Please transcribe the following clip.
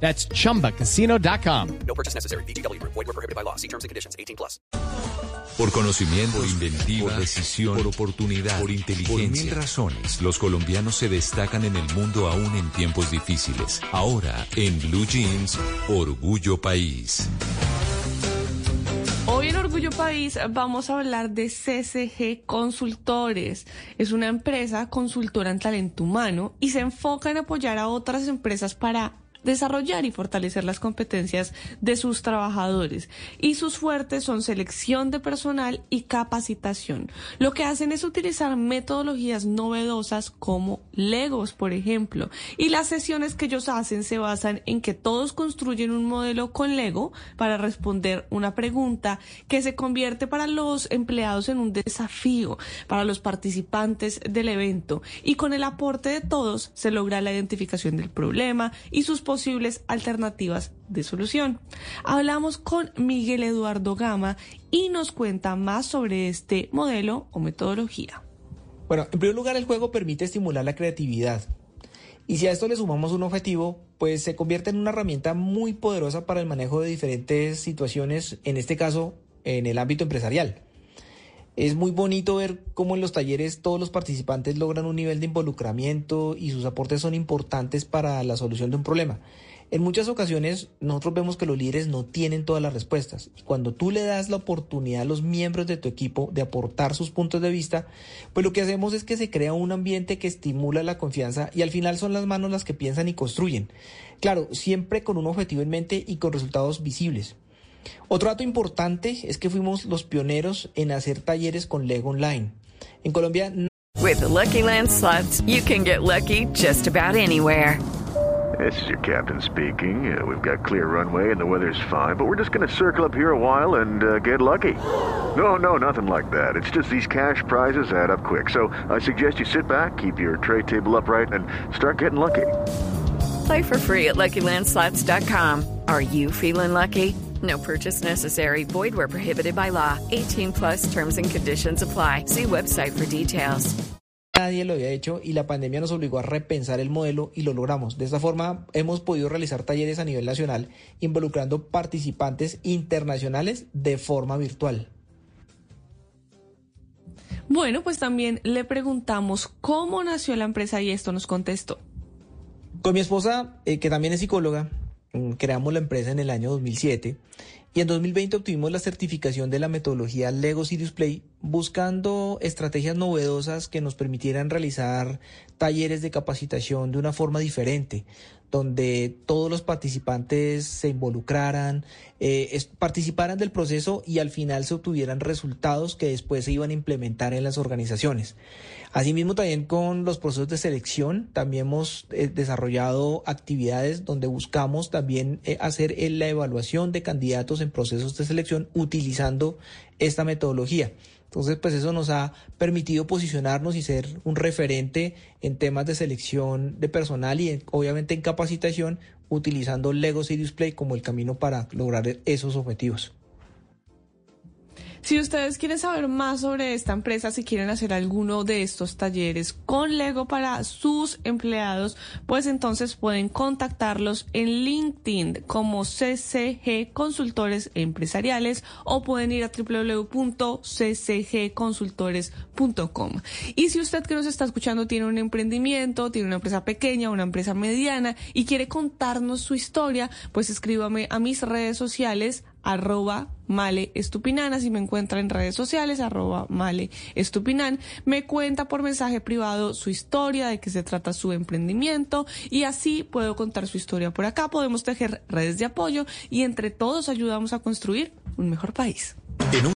That's chumbacasino.com. No purchase necessary. BGW. Void were prohibited by law. See terms and conditions. 18 plus. Por conocimiento, por inventiva, por decisión, por oportunidad, por inteligencia. Por mil razones, los colombianos se destacan en el mundo aún en tiempos difíciles. Ahora, en Blue Jeans, Orgullo País. Hoy en Orgullo País vamos a hablar de CCG Consultores. Es una empresa consultora en talento humano y se enfoca en apoyar a otras empresas para desarrollar y fortalecer las competencias de sus trabajadores. Y sus fuertes son selección de personal y capacitación. Lo que hacen es utilizar metodologías novedosas como Legos, por ejemplo. Y las sesiones que ellos hacen se basan en que todos construyen un modelo con Lego para responder una pregunta que se convierte para los empleados en un desafío para los participantes del evento. Y con el aporte de todos se logra la identificación del problema y sus posibles alternativas de solución. Hablamos con Miguel Eduardo Gama y nos cuenta más sobre este modelo o metodología. Bueno, en primer lugar, el juego permite estimular la creatividad. Y si a esto le sumamos un objetivo, pues se convierte en una herramienta muy poderosa para el manejo de diferentes situaciones, en este caso, en el ámbito empresarial. Es muy bonito ver cómo en los talleres todos los participantes logran un nivel de involucramiento y sus aportes son importantes para la solución de un problema. En muchas ocasiones nosotros vemos que los líderes no tienen todas las respuestas y cuando tú le das la oportunidad a los miembros de tu equipo de aportar sus puntos de vista, pues lo que hacemos es que se crea un ambiente que estimula la confianza y al final son las manos las que piensan y construyen. Claro, siempre con un objetivo en mente y con resultados visibles. Otro dato importante es que fuimos los pioneros en hacer talleres con Lego Online. En Colombia. With the Lucky Land slots, you can get lucky just about anywhere. This is your captain speaking. Uh, we've got clear runway and the weather's fine, but we're just going to circle up here a while and uh, get lucky. No, no, nothing like that. It's just these cash prizes add up quick. So I suggest you sit back, keep your tray table upright, and start getting lucky. Play for free at LuckyLandSlots.com. Are you feeling lucky? No purchase necessary. Void where prohibited by law. 18 plus terms and conditions apply. See website for details. Nadie lo había hecho y la pandemia nos obligó a repensar el modelo y lo logramos. De esta forma hemos podido realizar talleres a nivel nacional involucrando participantes internacionales de forma virtual. Bueno, pues también le preguntamos cómo nació la empresa y esto nos contestó. Con mi esposa, eh, que también es psicóloga, creamos la empresa en el año 2007 y en 2020 obtuvimos la certificación de la metodología Lego Serious Play buscando estrategias novedosas que nos permitieran realizar talleres de capacitación de una forma diferente, donde todos los participantes se involucraran, eh, participaran del proceso y al final se obtuvieran resultados que después se iban a implementar en las organizaciones. Asimismo, también con los procesos de selección, también hemos eh, desarrollado actividades donde buscamos también eh, hacer la evaluación de candidatos en procesos de selección utilizando esta metodología. Entonces, pues eso nos ha permitido posicionarnos y ser un referente en temas de selección de personal y obviamente en capacitación utilizando Lego Serious Play como el camino para lograr esos objetivos. Si ustedes quieren saber más sobre esta empresa, si quieren hacer alguno de estos talleres con Lego para sus empleados, pues entonces pueden contactarlos en LinkedIn como CCG Consultores Empresariales o pueden ir a www.ccgconsultores.com. Y si usted que nos está escuchando tiene un emprendimiento, tiene una empresa pequeña, una empresa mediana y quiere contarnos su historia, pues escríbame a mis redes sociales arroba Male Estupinan, así me encuentra en redes sociales, arroba Male Estupinan, me cuenta por mensaje privado su historia, de qué se trata su emprendimiento y así puedo contar su historia por acá, podemos tejer redes de apoyo y entre todos ayudamos a construir un mejor país.